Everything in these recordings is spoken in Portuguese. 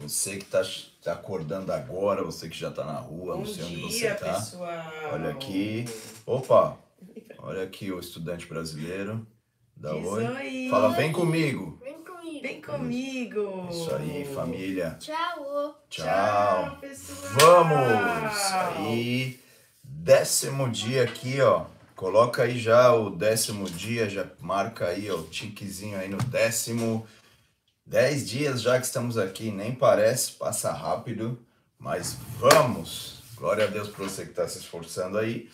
Você que está tá acordando agora, você que já está na rua, Bom não sei dia, onde você está. pessoal. Olha aqui. Opa! Olha aqui o estudante brasileiro. Dá Diz oi. oi. Fala, vem comigo. Vem comigo. Vem comigo. Isso aí, família. Tchau. Tchau. pessoal. Vamos! Aí, décimo dia aqui, ó. Coloca aí já o décimo dia, já marca aí ó, o tiquezinho aí no décimo. Dez dias já que estamos aqui, nem parece, passa rápido, mas vamos! Glória a Deus por você que está se esforçando aí.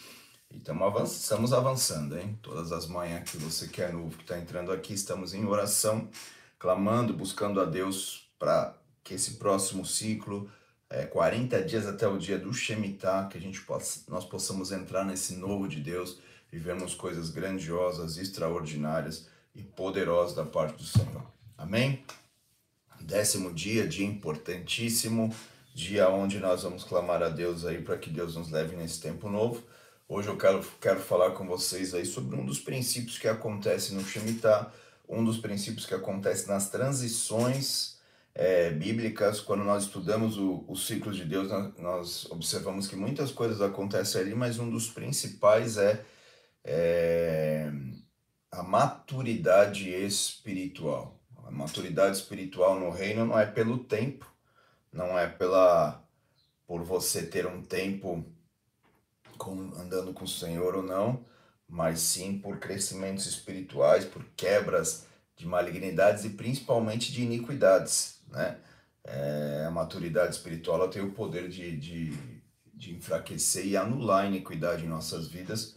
E avanç estamos avançando, hein? Todas as manhãs que você que é novo, que está entrando aqui, estamos em oração, clamando, buscando a Deus para que esse próximo ciclo é, 40 dias até o dia do Shemitah, que a gente possa, nós possamos entrar nesse novo de Deus, vivermos coisas grandiosas, extraordinárias e poderosas da parte do Senhor. Amém? Décimo dia, dia importantíssimo, dia onde nós vamos clamar a Deus aí para que Deus nos leve nesse tempo novo. Hoje eu quero, quero falar com vocês aí sobre um dos princípios que acontece no Shemitah, um dos princípios que acontece nas transições é, bíblicas, quando nós estudamos o, o ciclo de Deus, nós, observamos que muitas coisas acontecem ali, mas um dos principais é, é a maturidade espiritual. A maturidade espiritual no reino não é pelo tempo, não é pela por você ter um tempo com, andando com o Senhor ou não, mas sim por crescimentos espirituais, por quebras de malignidades e principalmente de iniquidades, né? É, a maturidade espiritual tem o poder de, de, de enfraquecer e anular a iniquidade em nossas vidas,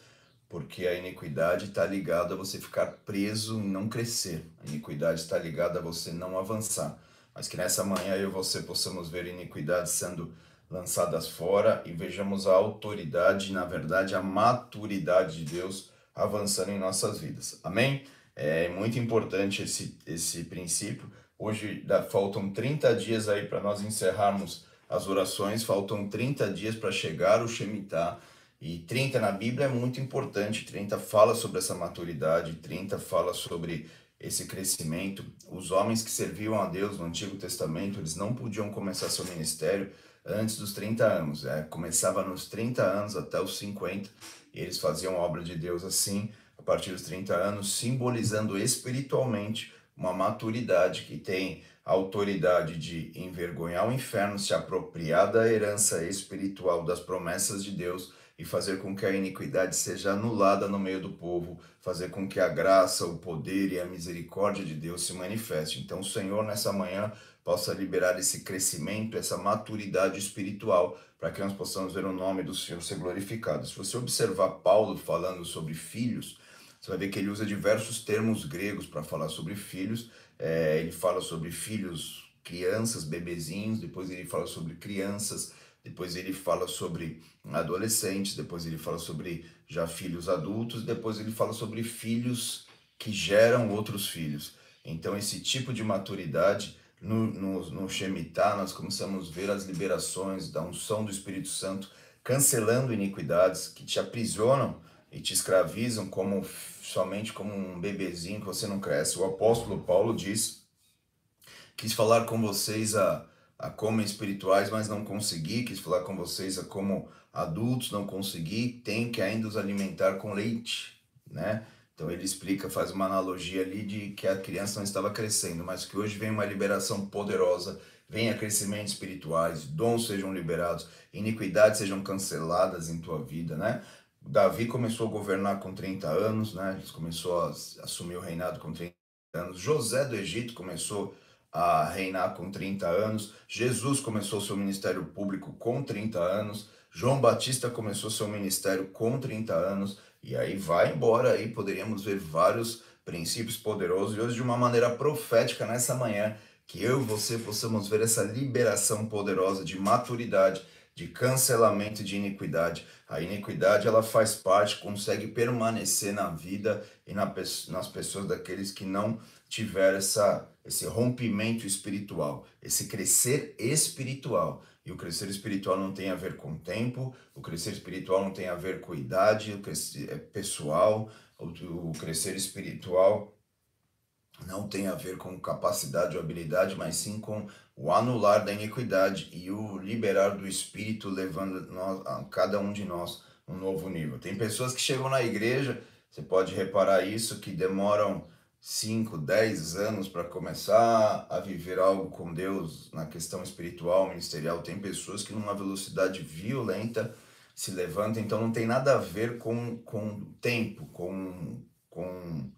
porque a iniquidade está ligada a você ficar preso e não crescer. A iniquidade está ligada a você não avançar. Mas que nessa manhã eu e você possamos ver iniquidades sendo lançadas fora e vejamos a autoridade, na verdade, a maturidade de Deus avançando em nossas vidas. Amém? É muito importante esse, esse princípio. Hoje dá, faltam 30 dias aí para nós encerrarmos as orações, faltam 30 dias para chegar o Shemitah. E 30 na Bíblia é muito importante, 30 fala sobre essa maturidade, 30 fala sobre esse crescimento. Os homens que serviam a Deus no Antigo Testamento, eles não podiam começar seu ministério antes dos 30 anos. É, começava nos 30 anos até os 50, e eles faziam obra de Deus assim, a partir dos 30 anos, simbolizando espiritualmente uma maturidade que tem a autoridade de envergonhar o inferno, se apropriar da herança espiritual das promessas de Deus e fazer com que a iniquidade seja anulada no meio do povo, fazer com que a graça, o poder e a misericórdia de Deus se manifeste. Então, o Senhor, nessa manhã, possa liberar esse crescimento, essa maturidade espiritual, para que nós possamos ver o nome do Senhor ser glorificado. Se você observar Paulo falando sobre filhos, você vai ver que ele usa diversos termos gregos para falar sobre filhos. É, ele fala sobre filhos, crianças, bebezinhos, depois ele fala sobre crianças, depois ele fala sobre adolescentes, depois ele fala sobre já filhos adultos, depois ele fala sobre filhos que geram outros filhos. Então, esse tipo de maturidade no, no, no Shemitah, nós começamos a ver as liberações da unção do Espírito Santo, cancelando iniquidades que te aprisionam e te escravizam como somente como um bebezinho que você não cresce. O apóstolo Paulo diz: quis falar com vocês a, a como espirituais, mas não consegui, quis falar com vocês a como adultos, não consegui, tem que ainda os alimentar com leite, né? Então ele explica, faz uma analogia ali de que a criança não estava crescendo, mas que hoje vem uma liberação poderosa, venha crescimentos espirituais, dons sejam liberados, iniquidades sejam canceladas em tua vida, né? Davi começou a governar com 30 anos, né? Ele começou a assumir o reinado com 30 anos. José do Egito começou a reinar com 30 anos. Jesus começou seu ministério público com 30 anos. João Batista começou seu ministério com 30 anos. E aí vai embora, aí poderíamos ver vários princípios poderosos. E hoje, de uma maneira profética, nessa manhã, que eu e você possamos ver essa liberação poderosa de maturidade, de cancelamento de iniquidade. A iniquidade ela faz parte, consegue permanecer na vida e na, nas pessoas daqueles que não tiveram essa, esse rompimento espiritual, esse crescer espiritual. E o crescer espiritual não tem a ver com tempo, o crescer espiritual não tem a ver com idade, o crescer é pessoal, o, o crescer espiritual não tem a ver com capacidade ou habilidade, mas sim com o anular da iniquidade e o liberar do Espírito, levando nós, a cada um de nós um novo nível. Tem pessoas que chegam na igreja, você pode reparar isso, que demoram 5, 10 anos para começar a viver algo com Deus na questão espiritual, ministerial. Tem pessoas que numa velocidade violenta se levantam, então não tem nada a ver com, com tempo, com, com,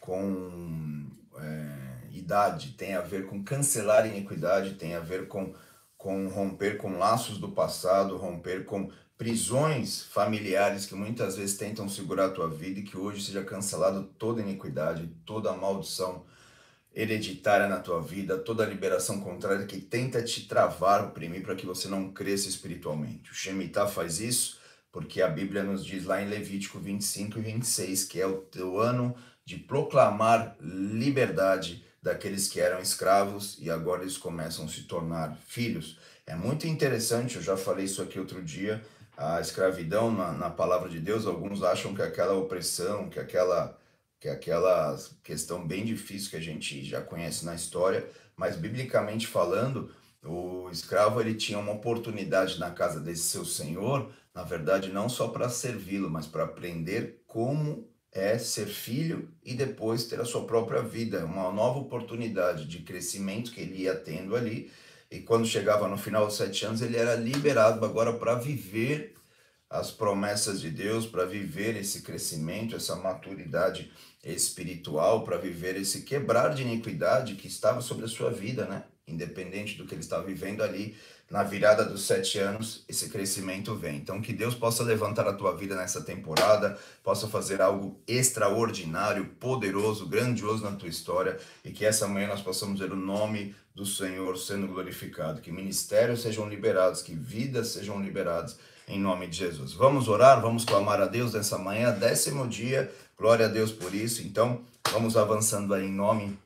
com é, idade, tem a ver com cancelar iniquidade, tem a ver com, com romper com laços do passado, romper com prisões familiares que muitas vezes tentam segurar a tua vida e que hoje seja cancelado toda iniquidade, toda maldição hereditária na tua vida, toda liberação contrária que tenta te travar, oprimir para que você não cresça espiritualmente. O Shemitah faz isso porque a Bíblia nos diz lá em Levítico 25 e 26 que é o teu ano de proclamar liberdade daqueles que eram escravos e agora eles começam a se tornar filhos. É muito interessante, eu já falei isso aqui outro dia, a escravidão na, na palavra de Deus, alguns acham que aquela opressão, que aquela, que aquela questão bem difícil que a gente já conhece na história, mas biblicamente falando, o escravo ele tinha uma oportunidade na casa desse seu senhor, na verdade não só para servi-lo, mas para aprender como é ser filho e depois ter a sua própria vida, uma nova oportunidade de crescimento que ele ia tendo ali e quando chegava no final dos sete anos, ele era liberado agora para viver as promessas de Deus, para viver esse crescimento, essa maturidade espiritual, para viver esse quebrar de iniquidade que estava sobre a sua vida, né? Independente do que ele estava vivendo ali, na virada dos sete anos, esse crescimento vem. Então, que Deus possa levantar a tua vida nessa temporada, possa fazer algo extraordinário, poderoso, grandioso na tua história e que essa manhã nós possamos ver o nome do Senhor sendo glorificado, que ministérios sejam liberados, que vidas sejam liberadas em nome de Jesus. Vamos orar, vamos clamar a Deus nessa manhã, décimo dia, glória a Deus por isso. Então, vamos avançando aí em nome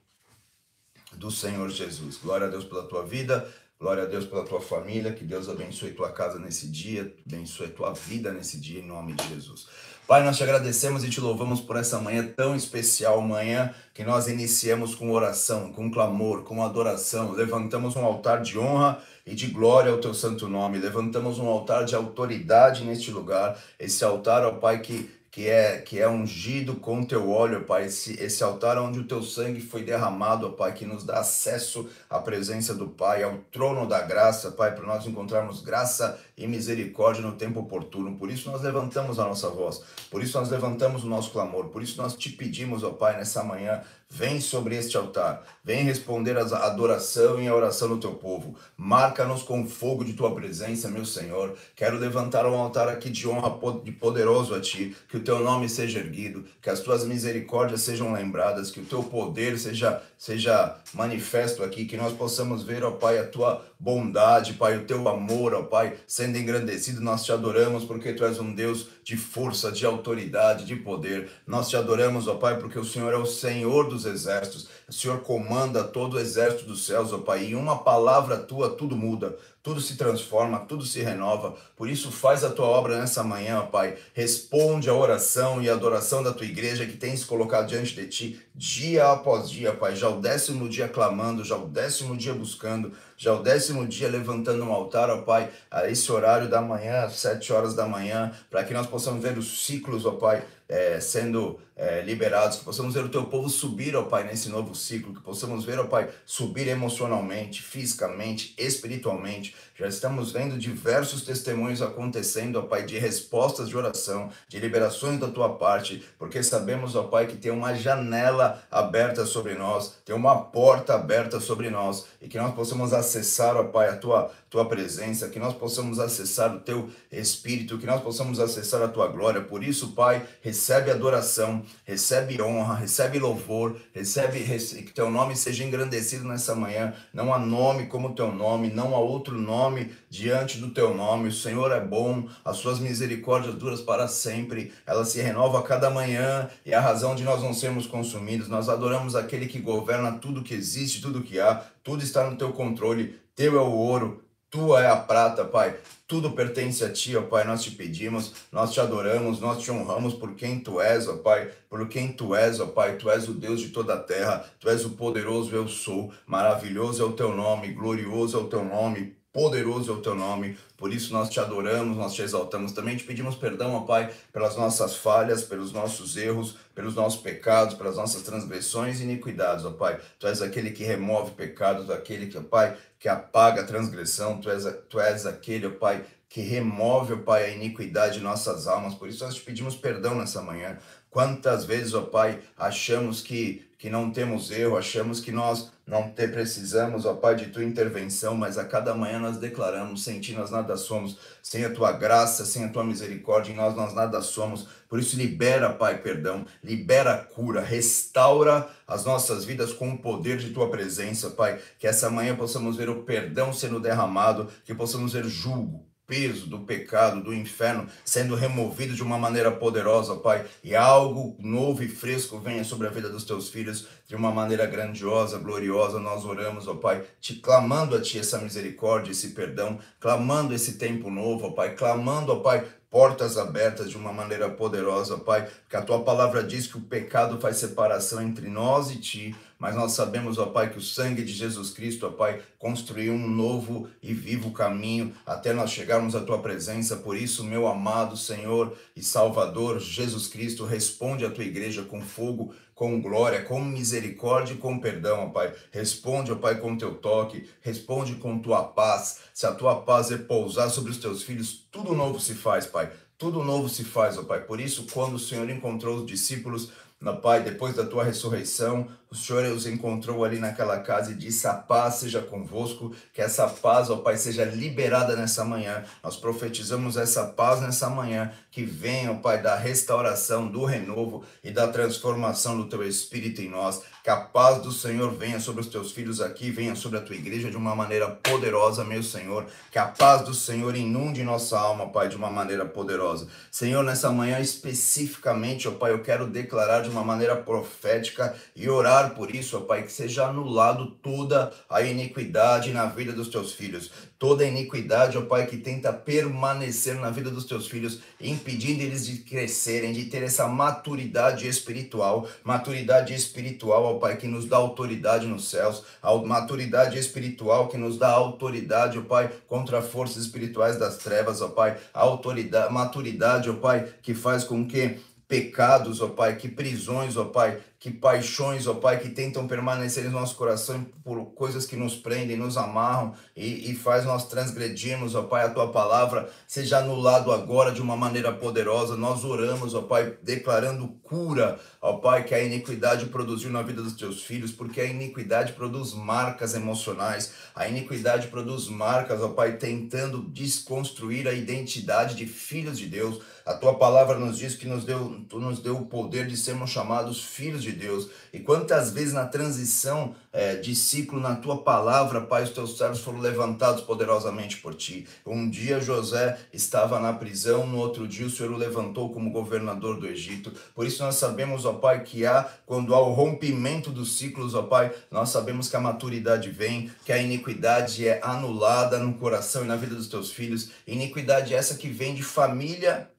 do Senhor Jesus. Glória a Deus pela tua vida, glória a Deus pela tua família, que Deus abençoe tua casa nesse dia, abençoe tua vida nesse dia em nome de Jesus. Pai, nós te agradecemos e te louvamos por essa manhã tão especial, manhã que nós iniciamos com oração, com clamor, com adoração. Levantamos um altar de honra e de glória ao teu santo nome. Levantamos um altar de autoridade neste lugar. Esse altar, ó Pai, que que é, que é ungido com teu óleo, Pai, esse, esse altar onde o teu sangue foi derramado, Pai, que nos dá acesso à presença do Pai, ao trono da graça, Pai, para nós encontrarmos graça e misericórdia no tempo oportuno. Por isso nós levantamos a nossa voz, por isso nós levantamos o nosso clamor, por isso nós te pedimos, ó Pai, nessa manhã, Vem sobre este altar, vem responder a adoração e a oração do teu povo. Marca-nos com fogo de tua presença, meu Senhor. Quero levantar um altar aqui de honra de poderoso a ti, que o teu nome seja erguido, que as tuas misericórdias sejam lembradas, que o teu poder seja seja manifesto aqui, que nós possamos ver, ó Pai, a tua bondade, Pai, o teu amor, ó Pai, sendo engrandecido. Nós te adoramos porque tu és um Deus de força, de autoridade, de poder. Nós te adoramos, ó Pai, porque o Senhor é o Senhor dos exércitos. O Senhor comanda todo o exército dos céus, ó Pai. E uma palavra tua tudo muda tudo se transforma, tudo se renova. Por isso, faz a tua obra nessa manhã, ó Pai. Responde a oração e a adoração da tua igreja que tens colocado diante de ti, dia após dia, Pai. Já o décimo dia clamando, já o décimo dia buscando, já o décimo dia levantando um altar, ó Pai, a esse horário da manhã, às sete horas da manhã, para que nós possamos ver os ciclos, ó Pai, é, sendo é, liberados, que possamos ver o teu povo subir, ó Pai, nesse novo ciclo, que possamos ver, ó Pai, subir emocionalmente, fisicamente, espiritualmente. Já estamos vendo diversos testemunhos acontecendo, ó Pai, de respostas de oração, de liberações da tua parte, porque sabemos, ó Pai, que tem uma janela aberta sobre nós, tem uma porta aberta sobre nós, e que nós possamos acessar, ó Pai, a tua, tua presença, que nós possamos acessar o teu espírito, que nós possamos acessar a tua glória. Por isso, Pai, recebe adoração, recebe honra, recebe louvor, recebe que teu nome seja engrandecido nessa manhã. Não há nome como teu nome, não há outro nome diante do teu nome. O Senhor é bom, as suas misericórdias duras para sempre. Ela se renova a cada manhã e a razão de nós não sermos consumidos. Nós adoramos aquele que governa tudo que existe, tudo que há, tudo está no teu controle. Teu é o ouro, Tua é a prata, Pai. Tudo pertence a Ti, ó Pai. Nós te pedimos, nós te adoramos, nós te honramos por quem Tu és, ó Pai. Por quem Tu és, ó Pai. Tu és o Deus de toda a terra. Tu és o poderoso, eu sou. Maravilhoso é o Teu nome, glorioso é o Teu nome, poderoso é o teu nome, por isso nós te adoramos, nós te exaltamos. Também te pedimos perdão, ó Pai, pelas nossas falhas, pelos nossos erros, pelos nossos pecados, pelas nossas transgressões e iniquidades, ó Pai. Tu és aquele que remove pecados, aquele que, ó Pai, que apaga a transgressão, tu és, tu és aquele, ó Pai, que remove, ó Pai, a iniquidade de nossas almas. Por isso nós te pedimos perdão nessa manhã. Quantas vezes, ó Pai, achamos que, que não temos erro, achamos que nós não te precisamos, ó Pai, de tua intervenção, mas a cada manhã nós declaramos: sem ti nós nada somos, sem a tua graça, sem a tua misericórdia, em nós nós nada somos. Por isso, libera, Pai, perdão, libera a cura, restaura as nossas vidas com o poder de tua presença, Pai. Que essa manhã possamos ver o perdão sendo derramado, que possamos ver julgo, peso do pecado, do inferno sendo removido de uma maneira poderosa, Pai, e algo novo e fresco venha sobre a vida dos teus filhos de uma maneira grandiosa, gloriosa. Nós oramos, ó Pai, te clamando a ti essa misericórdia, esse perdão, clamando esse tempo novo, ó Pai, clamando, ó Pai, portas abertas de uma maneira poderosa, Pai, porque a tua palavra diz que o pecado faz separação entre nós e ti, mas nós sabemos, ó Pai, que o sangue de Jesus Cristo, ó Pai, construiu um novo e vivo caminho até nós chegarmos à tua presença. Por isso, meu amado Senhor e Salvador Jesus Cristo, responde à tua igreja com fogo, com glória, com misericórdia e com perdão, ó Pai. Responde, ó Pai, com teu toque, responde com tua paz. Se a tua paz é pousar sobre os teus filhos, tudo novo se faz, Pai. Tudo novo se faz, ó Pai. Por isso, quando o Senhor encontrou os discípulos, na Pai, depois da tua ressurreição, o Senhor os encontrou ali naquela casa e disse: A paz seja convosco, que essa paz, ó Pai, seja liberada nessa manhã. Nós profetizamos essa paz nessa manhã, que venha, Pai, da restauração, do renovo e da transformação do teu Espírito em nós. Que a paz do Senhor venha sobre os teus filhos aqui, venha sobre a tua igreja de uma maneira poderosa, meu Senhor. Que a paz do Senhor inunde nossa alma, Pai, de uma maneira poderosa. Senhor, nessa manhã especificamente, ó Pai, eu quero declarar de uma maneira profética e orar por isso, ó Pai, que seja anulado toda a iniquidade na vida dos teus filhos. Toda iniquidade, ó Pai, que tenta permanecer na vida dos teus filhos, impedindo eles de crescerem, de ter essa maturidade espiritual, maturidade espiritual, ó Pai, que nos dá autoridade nos céus, a maturidade espiritual que nos dá autoridade, ó Pai, contra forças espirituais das trevas, ó Pai, a autoridade, maturidade, ó Pai, que faz com que pecados, ó Pai, que prisões, ó Pai, que paixões, ó Pai, que tentam permanecer em nosso coração por coisas que nos prendem, nos amarram e, e faz nós transgredirmos, ó Pai, a Tua palavra seja anulado agora de uma maneira poderosa. Nós oramos, ó Pai, declarando cura, ó Pai, que a iniquidade produziu na vida dos Teus filhos, porque a iniquidade produz marcas emocionais, a iniquidade produz marcas, ó Pai, tentando desconstruir a identidade de filhos de Deus. A Tua palavra nos diz que nos deu, Tu nos deu o poder de sermos chamados filhos de de Deus. E quantas vezes na transição é, de ciclo na tua palavra, Pai, os teus servos foram levantados poderosamente por ti. Um dia José estava na prisão, no outro dia o Senhor o levantou como governador do Egito. Por isso nós sabemos, ó Pai, que há, quando há o rompimento dos ciclos, ó Pai, nós sabemos que a maturidade vem, que a iniquidade é anulada no coração e na vida dos teus filhos. Iniquidade essa que vem de família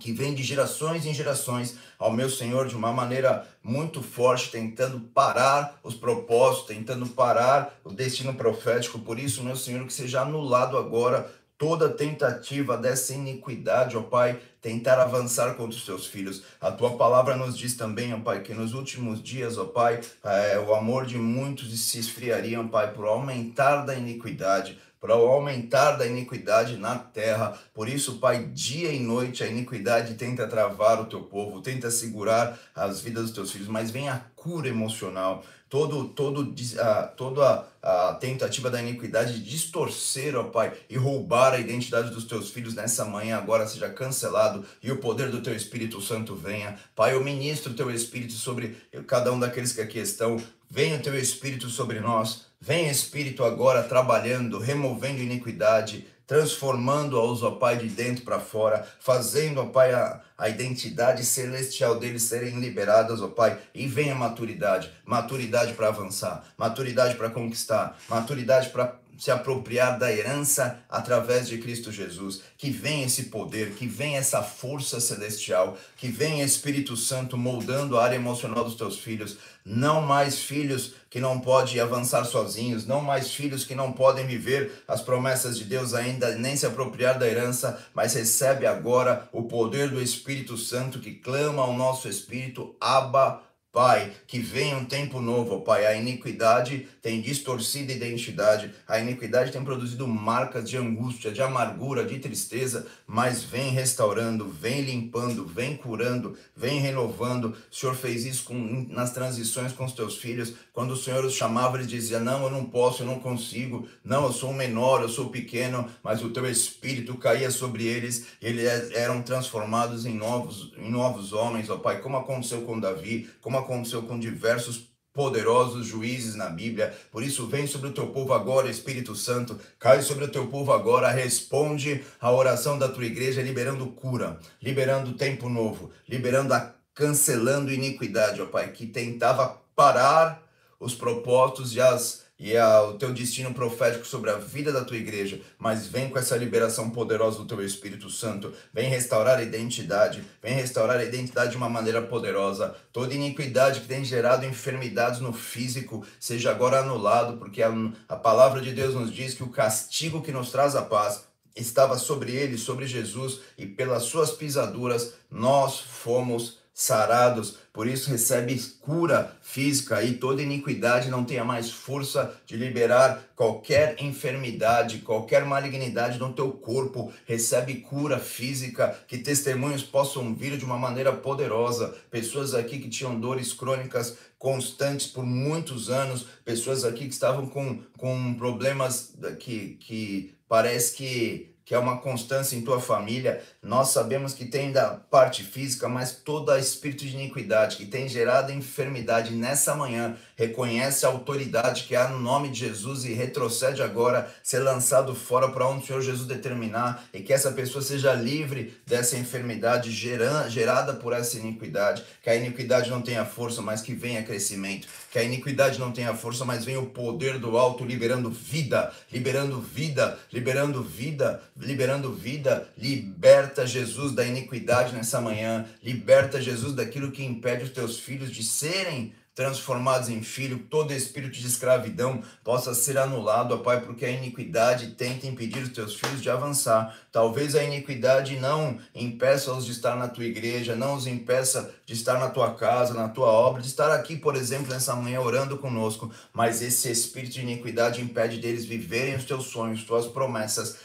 que vem de gerações em gerações ao meu Senhor de uma maneira muito forte, tentando parar os propósitos, tentando parar o destino profético. Por isso, meu Senhor, que seja anulado agora toda tentativa dessa iniquidade, ó Pai, tentar avançar contra os teus filhos. A tua palavra nos diz também, ó Pai, que nos últimos dias, ó Pai, é, o amor de muitos se esfriaria, ó Pai, por aumentar da iniquidade para o aumentar da iniquidade na terra. Por isso, Pai, dia e noite a iniquidade tenta travar o teu povo, tenta segurar as vidas dos teus filhos, mas vem a cura emocional, todo, todo, a, toda a tentativa da iniquidade de distorcer, ó Pai, e roubar a identidade dos teus filhos nessa manhã agora seja cancelado e o poder do teu Espírito Santo venha. Pai, eu ministro o teu Espírito sobre cada um daqueles que aqui estão. Venha o teu Espírito sobre nós. Vem Espírito agora trabalhando, removendo iniquidade, transformando-os, ó Pai, de dentro para fora, fazendo, ó Pai, a, a identidade celestial deles serem liberadas, ó Pai, e venha maturidade, maturidade para avançar, maturidade para conquistar, maturidade para se apropriar da herança através de Cristo Jesus. Que vem esse poder, que vem essa força celestial, que vem Espírito Santo moldando a área emocional dos teus filhos. Não mais filhos que não podem avançar sozinhos, não mais filhos que não podem viver as promessas de Deus ainda, nem se apropriar da herança, mas recebe agora o poder do Espírito Santo que clama ao nosso espírito, Abba, Pai, que venha um tempo novo, Pai. A iniquidade tem distorcido a identidade, a iniquidade tem produzido marcas de angústia, de amargura, de tristeza, mas vem restaurando, vem limpando, vem curando, vem renovando. O Senhor fez isso com, nas transições com os teus filhos. Quando o Senhor os chamava, eles diziam: Não, eu não posso, eu não consigo. Não, eu sou menor, eu sou pequeno, mas o teu espírito caía sobre eles, eles eram transformados em novos, em novos homens, ó Pai, como aconteceu com Davi, como aconteceu com diversos poderosos juízes na Bíblia. Por isso, vem sobre o teu povo agora, Espírito Santo, cai sobre o teu povo agora, responde a oração da tua igreja, liberando cura, liberando tempo novo, liberando a cancelando iniquidade, ó Pai, que tentava parar os propósitos e as e a, o teu destino profético sobre a vida da tua igreja, mas vem com essa liberação poderosa do teu Espírito Santo, vem restaurar a identidade, vem restaurar a identidade de uma maneira poderosa. Toda iniquidade que tem gerado enfermidades no físico seja agora anulado, porque a, a palavra de Deus nos diz que o castigo que nos traz a paz estava sobre ele, sobre Jesus, e pelas suas pisaduras nós fomos sarados, por isso recebe cura física e toda iniquidade não tenha mais força de liberar qualquer enfermidade, qualquer malignidade no teu corpo, recebe cura física, que testemunhos possam vir de uma maneira poderosa, pessoas aqui que tinham dores crônicas constantes por muitos anos, pessoas aqui que estavam com, com problemas que, que parece que que é uma constância em tua família. Nós sabemos que tem da parte física, mas todo espírito de iniquidade que tem gerado enfermidade nessa manhã, reconhece a autoridade que há no nome de Jesus e retrocede agora, ser lançado fora para onde o Senhor Jesus determinar e que essa pessoa seja livre dessa enfermidade gerada por essa iniquidade. Que a iniquidade não tenha força, mas que venha crescimento. Que a iniquidade não tenha força, mas venha o poder do alto liberando vida, liberando vida, liberando vida liberando vida, liberta Jesus da iniquidade nessa manhã, liberta Jesus daquilo que impede os teus filhos de serem transformados em filho, todo espírito de escravidão possa ser anulado, ó Pai, porque a iniquidade tenta impedir os teus filhos de avançar. Talvez a iniquidade não impeça-os de estar na tua igreja, não os impeça de estar na tua casa, na tua obra, de estar aqui, por exemplo, nessa manhã orando conosco, mas esse espírito de iniquidade impede deles viverem os teus sonhos, tuas promessas,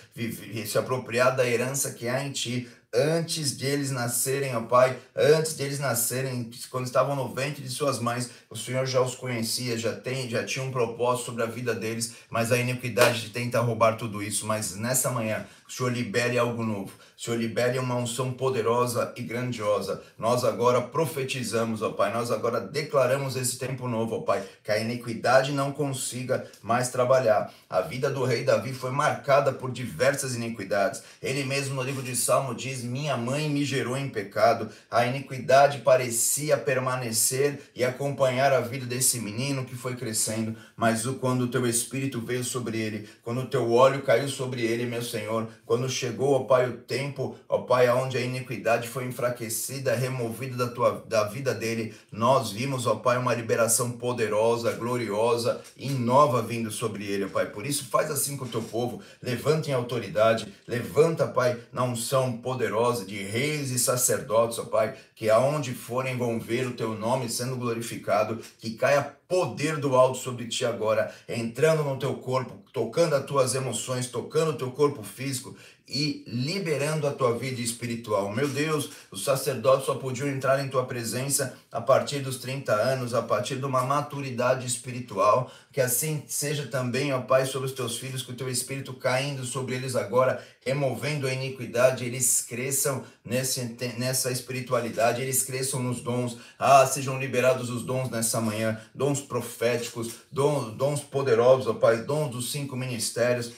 se apropriar da herança que há em ti, antes de eles nascerem, ó Pai, antes de eles nascerem, quando estavam no ventre de suas mães, o Senhor já os conhecia, já tem, já tinha um propósito sobre a vida deles, mas a iniquidade tenta roubar tudo isso. Mas nessa manhã, o Senhor libere algo novo. O Senhor libere uma unção poderosa e grandiosa. Nós agora profetizamos, ó Pai. Nós agora declaramos esse tempo novo, ó Pai. Que a iniquidade não consiga mais trabalhar. A vida do rei Davi foi marcada por diversas iniquidades. Ele mesmo no livro de Salmo diz: Minha mãe me gerou em pecado. A iniquidade parecia permanecer e acompanhar a vida desse menino que foi crescendo. Mas quando o teu espírito veio sobre ele, quando o teu óleo caiu sobre ele, meu Senhor, quando chegou, ó Pai, o tempo, ó Pai, aonde a iniquidade foi enfraquecida, removida da, tua, da vida dele, nós vimos, ó Pai, uma liberação poderosa, gloriosa e nova vindo sobre ele, ó Pai. Por isso, faz assim com o teu povo, levanta em autoridade, levanta, Pai, na unção poderosa de reis e sacerdotes, ó Pai, que aonde forem vão ver o teu nome sendo glorificado, que caia poder do alto sobre ti agora, entrando no teu corpo, tocando as tuas emoções, tocando o teu corpo físico e liberando a tua vida espiritual. Meu Deus, os sacerdotes só podiam entrar em tua presença a partir dos 30 anos, a partir de uma maturidade espiritual. Que assim seja também, ó Pai, sobre os teus filhos, que o teu espírito caindo sobre eles agora, removendo a iniquidade, eles cresçam nesse, nessa espiritualidade, eles cresçam nos dons. Ah, sejam liberados os dons nessa manhã, dons proféticos, dons, dons poderosos, ó Pai, dons dos cinco ministérios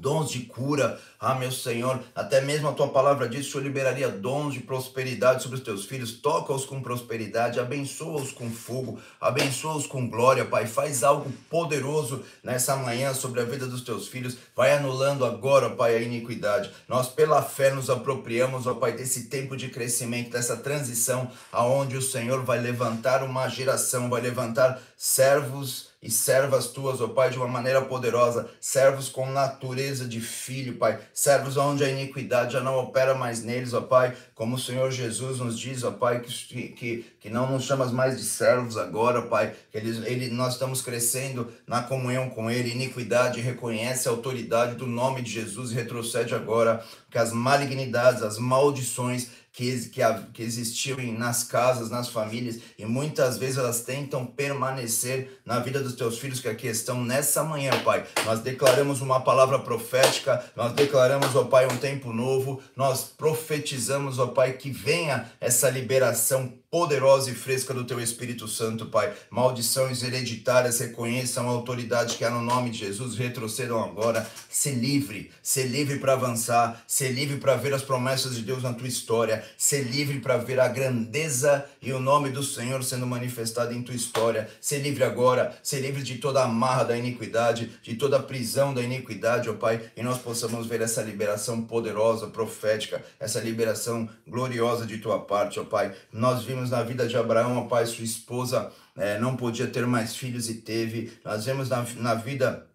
dons de cura. Ah, meu Senhor, até mesmo a tua palavra diz que eu liberaria dons de prosperidade sobre os teus filhos. Toca-os com prosperidade, abençoa-os com fogo, abençoa-os com glória, Pai. Faz algo poderoso nessa manhã sobre a vida dos teus filhos. Vai anulando agora, Pai, a iniquidade. Nós, pela fé, nos apropriamos, ó Pai, desse tempo de crescimento, dessa transição, aonde o Senhor vai levantar uma geração, vai levantar servos e servas tuas, ó Pai, de uma maneira poderosa, servos com natureza de filho, Pai, servos onde a iniquidade já não opera mais neles, ó Pai, como o Senhor Jesus nos diz, ó Pai, que, que, que não nos chamas mais de servos agora, Pai, que ele, ele, nós estamos crescendo na comunhão com Ele, iniquidade reconhece a autoridade do nome de Jesus e retrocede agora, que as malignidades, as maldições, que, que, que existiam nas casas, nas famílias, e muitas vezes elas tentam permanecer na vida dos teus filhos que aqui estão nessa manhã, Pai. Nós declaramos uma palavra profética, nós declaramos, ó Pai, um tempo novo, nós profetizamos, ó Pai, que venha essa liberação poderosa e fresca do teu Espírito Santo, Pai. Maldições hereditárias reconheçam a autoridade que há no nome de Jesus, retrocedam agora. Se livre, se livre para avançar, se livre para ver as promessas de Deus na tua história, se livre para ver a grandeza e o nome do Senhor sendo manifestado em tua história. Se livre agora, se livre de toda a amarra da iniquidade, de toda a prisão da iniquidade, ó Pai, e nós possamos ver essa liberação poderosa, profética, essa liberação gloriosa de tua parte, ó Pai. Nós vimos vemos na vida de Abraão, ó Pai, sua esposa é, não podia ter mais filhos e teve. Nós vemos na, na vida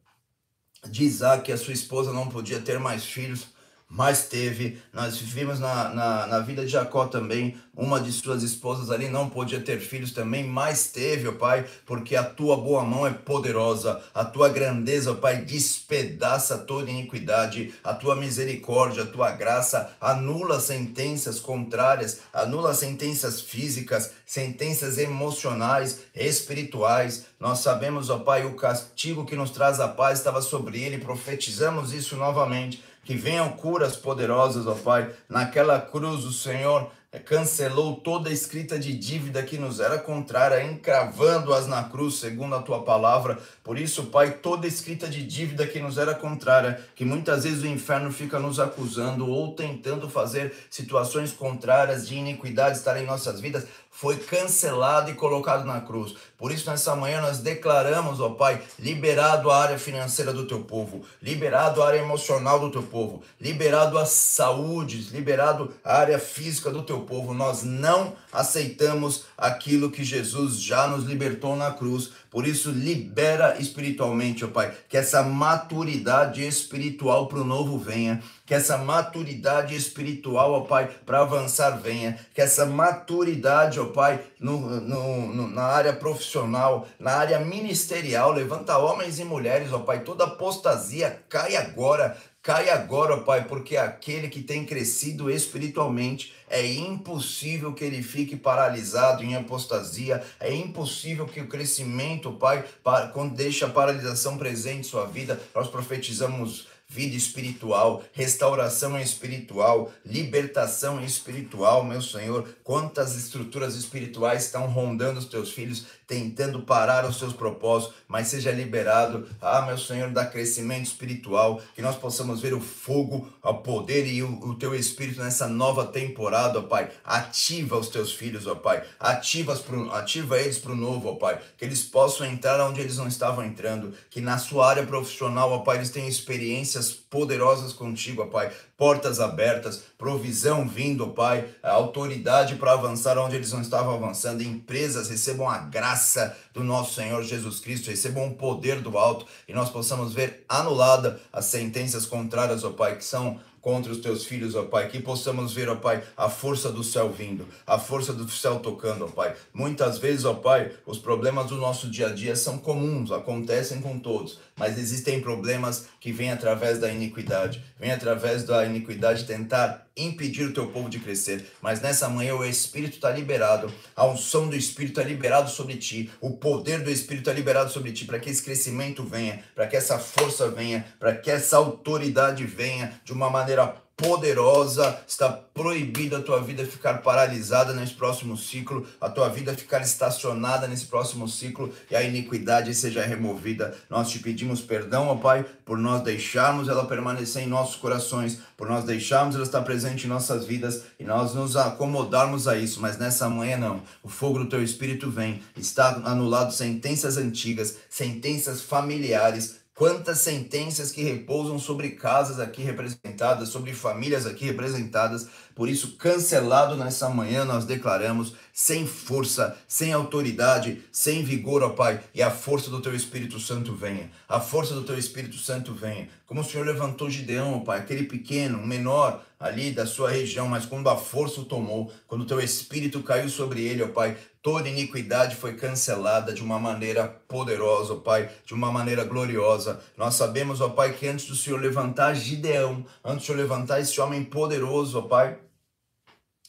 de Isaac a sua esposa não podia ter mais filhos, mas teve. Nós vimos na, na, na, vida de Jacó também, uma de suas esposas ali não podia ter filhos também, mas teve, ó Pai, porque a tua boa mão é poderosa, a tua grandeza, ó Pai, despedaça toda iniquidade, a tua misericórdia, a tua graça anula sentenças contrárias, anula sentenças físicas, sentenças emocionais, espirituais. Nós sabemos, ó Pai, o castigo que nos traz a paz estava sobre ele, profetizamos isso novamente que venham curas poderosas, ó Pai. Naquela cruz, o Senhor cancelou toda escrita de dívida que nos era contrária, encravando-as na cruz, segundo a tua palavra. Por isso, Pai, toda escrita de dívida que nos era contrária, que muitas vezes o inferno fica nos acusando ou tentando fazer situações contrárias de iniquidade estar em nossas vidas, foi cancelado e colocado na cruz. Por isso, nessa manhã, nós declaramos, ó Pai, liberado a área financeira do teu povo, liberado a área emocional do teu povo, liberado a saúde, liberado a área física do teu povo. Nós não aceitamos aquilo que Jesus já nos libertou na cruz. Por isso, libera espiritualmente, ó Pai, que essa maturidade espiritual para o novo venha, que essa maturidade espiritual, ó Pai, para avançar venha, que essa maturidade, ó Pai, no, no, no, na área profissional, na área ministerial, levanta homens e mulheres, ó Pai, toda apostasia cai agora, Cai agora, Pai, porque aquele que tem crescido espiritualmente é impossível que ele fique paralisado em apostasia, é impossível que o crescimento, Pai, quando deixa a paralisação presente em sua vida, nós profetizamos vida espiritual, restauração espiritual, libertação espiritual, meu Senhor. Quantas estruturas espirituais estão rondando os teus filhos, tentando parar os seus propósitos, mas seja liberado, ah, meu Senhor, da crescimento espiritual, que nós possamos ver o fogo, o poder e o, o teu espírito nessa nova temporada, ó Pai. Ativa os teus filhos, ó Pai. Ativa, pro, ativa eles para o novo, ó Pai. Que eles possam entrar onde eles não estavam entrando, que na sua área profissional, ó Pai, eles tenham experiências poderosas contigo, ó Pai. Portas abertas, provisão vindo, Pai, autoridade para avançar onde eles não estavam avançando. Empresas recebam a graça do nosso Senhor Jesus Cristo, recebam o poder do alto e nós possamos ver anulada as sentenças contrárias, ó Pai, que são contra os teus filhos, ó Pai, que possamos ver, ó Pai, a força do céu vindo, a força do céu tocando, ó Pai. Muitas vezes, ó Pai, os problemas do nosso dia a dia são comuns, acontecem com todos, mas existem problemas que vêm através da iniquidade, vêm através da iniquidade tentar impedir o teu povo de crescer. Mas nessa manhã o Espírito está liberado, a unção do Espírito está liberado sobre ti, o poder do Espírito está liberado sobre ti, para que esse crescimento venha, para que essa força venha, para que essa autoridade venha de uma maneira maneira poderosa, está proibida a tua vida ficar paralisada nesse próximo ciclo, a tua vida ficar estacionada nesse próximo ciclo e a iniquidade seja removida. Nós te pedimos perdão, ó Pai, por nós deixarmos ela permanecer em nossos corações, por nós deixarmos ela estar presente em nossas vidas e nós nos acomodarmos a isso, mas nessa manhã não. O fogo do teu espírito vem, está anulado sentenças antigas, sentenças familiares, Quantas sentenças que repousam sobre casas aqui representadas, sobre famílias aqui representadas. Por isso, cancelado nessa manhã, nós declaramos sem força, sem autoridade, sem vigor, ó Pai, e a força do Teu Espírito Santo venha. A força do Teu Espírito Santo venha. Como o Senhor levantou Gideão, ó Pai, aquele pequeno, menor ali da sua região, mas quando a força o tomou, quando o Teu Espírito caiu sobre ele, ó Pai, toda iniquidade foi cancelada de uma maneira poderosa, ó Pai, de uma maneira gloriosa. Nós sabemos, ó Pai, que antes do Senhor levantar Gideão, antes do Senhor levantar esse homem poderoso, ó Pai,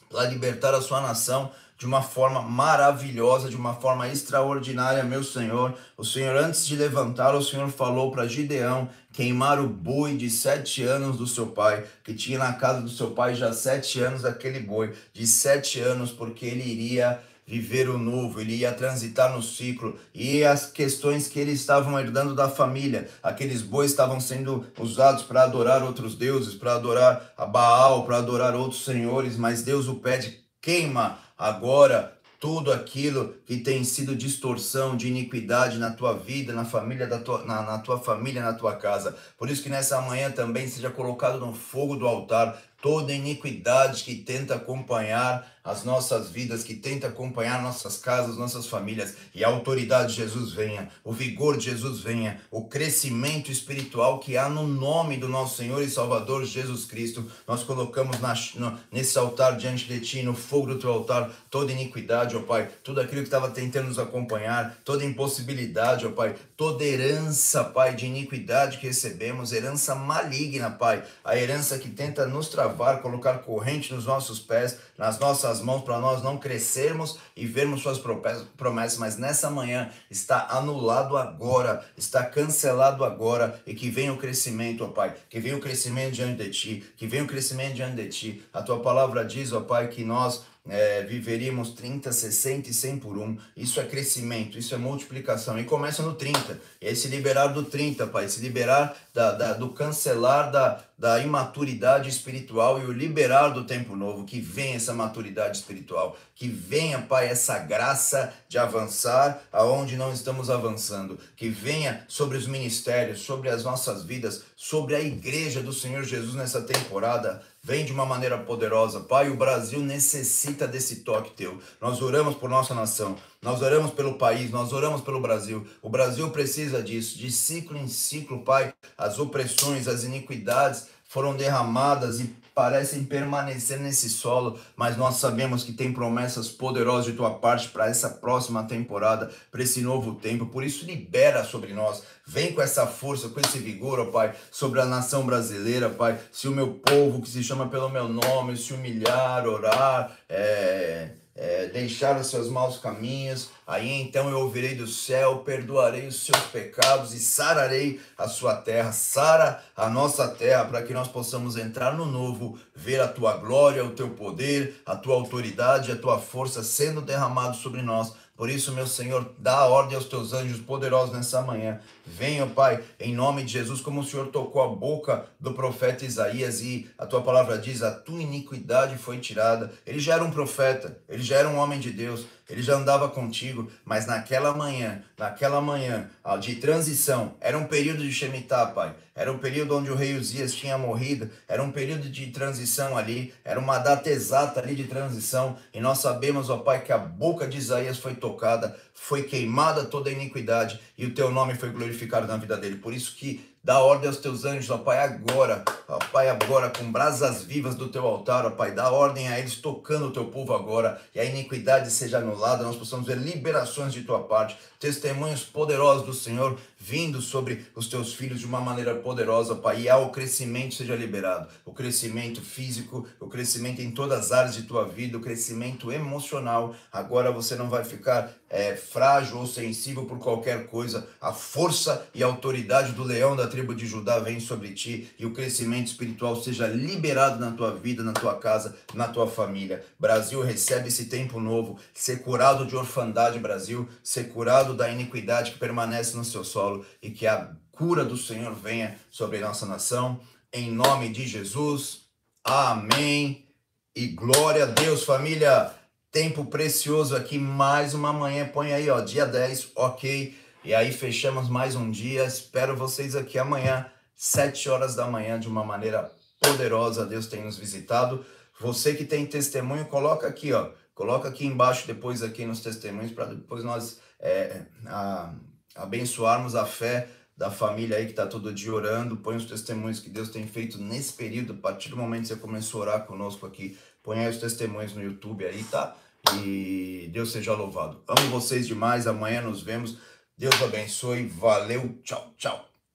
para libertar a sua nação, de uma forma maravilhosa, de uma forma extraordinária, meu Senhor. O Senhor, antes de levantar, o Senhor falou para Gideão queimar o boi de sete anos do seu pai, que tinha na casa do seu pai já sete anos aquele boi, de sete anos, porque ele iria viver o novo, ele ia transitar no ciclo e as questões que eles estavam herdando da família, aqueles bois estavam sendo usados para adorar outros deuses, para adorar a Baal, para adorar outros senhores, mas Deus o pede, queima agora tudo aquilo que tem sido distorção de iniquidade na tua vida, na família da tua, na, na tua família, na tua casa. Por isso que nessa manhã também seja colocado no fogo do altar toda iniquidade que tenta acompanhar as nossas vidas, que tenta acompanhar nossas casas, nossas famílias, e a autoridade de Jesus venha, o vigor de Jesus venha, o crescimento espiritual que há no nome do nosso Senhor e Salvador Jesus Cristo. Nós colocamos na, no, nesse altar diante de Ti, no fogo do Teu altar, toda iniquidade, ó Pai, tudo aquilo que estava tentando nos acompanhar, toda impossibilidade, ó Pai, toda herança, Pai, de iniquidade que recebemos, herança maligna, Pai, a herança que tenta nos travar, colocar corrente nos nossos pés, nas nossas mãos, para nós não crescermos e vermos suas promessas, mas nessa manhã está anulado agora, está cancelado agora, e que venha o crescimento, ó Pai, que venha o crescimento diante de Ti, que venha o crescimento diante de Ti. A Tua palavra diz, ó Pai, que nós é, viveríamos 30, 60 e 100 por um. Isso é crescimento, isso é multiplicação. E começa no 30. E aí se liberar do 30, Pai. Se liberar da, da, do cancelar da, da imaturidade espiritual e o liberar do tempo novo. Que venha essa maturidade espiritual. Que venha, Pai, essa graça de avançar aonde não estamos avançando. Que venha sobre os ministérios, sobre as nossas vidas, sobre a igreja do Senhor Jesus nessa temporada vem de uma maneira poderosa. Pai, o Brasil necessita desse toque teu. Nós oramos por nossa nação, nós oramos pelo país, nós oramos pelo Brasil. O Brasil precisa disso, de ciclo em ciclo, Pai. As opressões, as iniquidades foram derramadas e parecem permanecer nesse solo, mas nós sabemos que tem promessas poderosas de tua parte para essa próxima temporada, para esse novo tempo. Por isso, libera sobre nós. Vem com essa força, com esse vigor, ó Pai, sobre a nação brasileira, Pai. Se o meu povo, que se chama pelo meu nome, se humilhar, orar, é é, deixar os seus maus caminhos, aí então eu ouvirei do céu, perdoarei os seus pecados e sararei a sua terra, sara a nossa terra, para que nós possamos entrar no novo, ver a tua glória, o teu poder, a tua autoridade, a tua força sendo derramado sobre nós. Por isso, meu Senhor, dá ordem aos teus anjos poderosos nessa manhã. Venha, Pai, em nome de Jesus, como o Senhor tocou a boca do profeta Isaías e a tua palavra diz: a tua iniquidade foi tirada. Ele já era um profeta, ele já era um homem de Deus, ele já andava contigo, mas naquela manhã, naquela manhã de transição, era um período de Shemitah, Pai. Era um período onde o rei Uzias tinha morrido, era um período de transição ali, era uma data exata ali de transição, e nós sabemos, ó Pai, que a boca de Isaías foi tocada, foi queimada toda a iniquidade, e o teu nome foi glorificado na vida dele. Por isso que Dá ordem aos teus anjos, ó Pai, agora, ó Pai, agora, com brasas vivas do teu altar, ó Pai, dá ordem a eles tocando o teu povo agora, e a iniquidade seja anulada, nós possamos ver liberações de tua parte, testemunhos poderosos do Senhor vindo sobre os teus filhos de uma maneira poderosa, Pai. E ao crescimento seja liberado. O crescimento físico, o crescimento em todas as áreas de tua vida, o crescimento emocional. Agora você não vai ficar é, frágil ou sensível por qualquer coisa. A força e a autoridade do leão da tribo de Judá vem sobre ti e o crescimento espiritual seja liberado na tua vida, na tua casa, na tua família. Brasil recebe esse tempo novo, ser curado de orfandade, Brasil, ser curado da iniquidade que permanece no seu solo e que a cura do Senhor venha sobre nossa nação. Em nome de Jesus. Amém. E glória a Deus, família. Tempo precioso aqui, mais uma manhã. Põe aí, ó, dia 10, ok. E aí fechamos mais um dia. Espero vocês aqui amanhã, 7 horas da manhã, de uma maneira poderosa. Deus tem nos visitado. Você que tem testemunho, coloca aqui, ó. Coloca aqui embaixo, depois aqui nos testemunhos, para depois nós é, a, abençoarmos a fé da família aí que está todo dia orando. Põe os testemunhos que Deus tem feito nesse período. A partir do momento que você começou a orar conosco aqui, põe aí os testemunhos no YouTube aí, tá? E Deus seja louvado. Amo vocês demais. Amanhã nos vemos. Deus abençoe. Valeu. Tchau, tchau.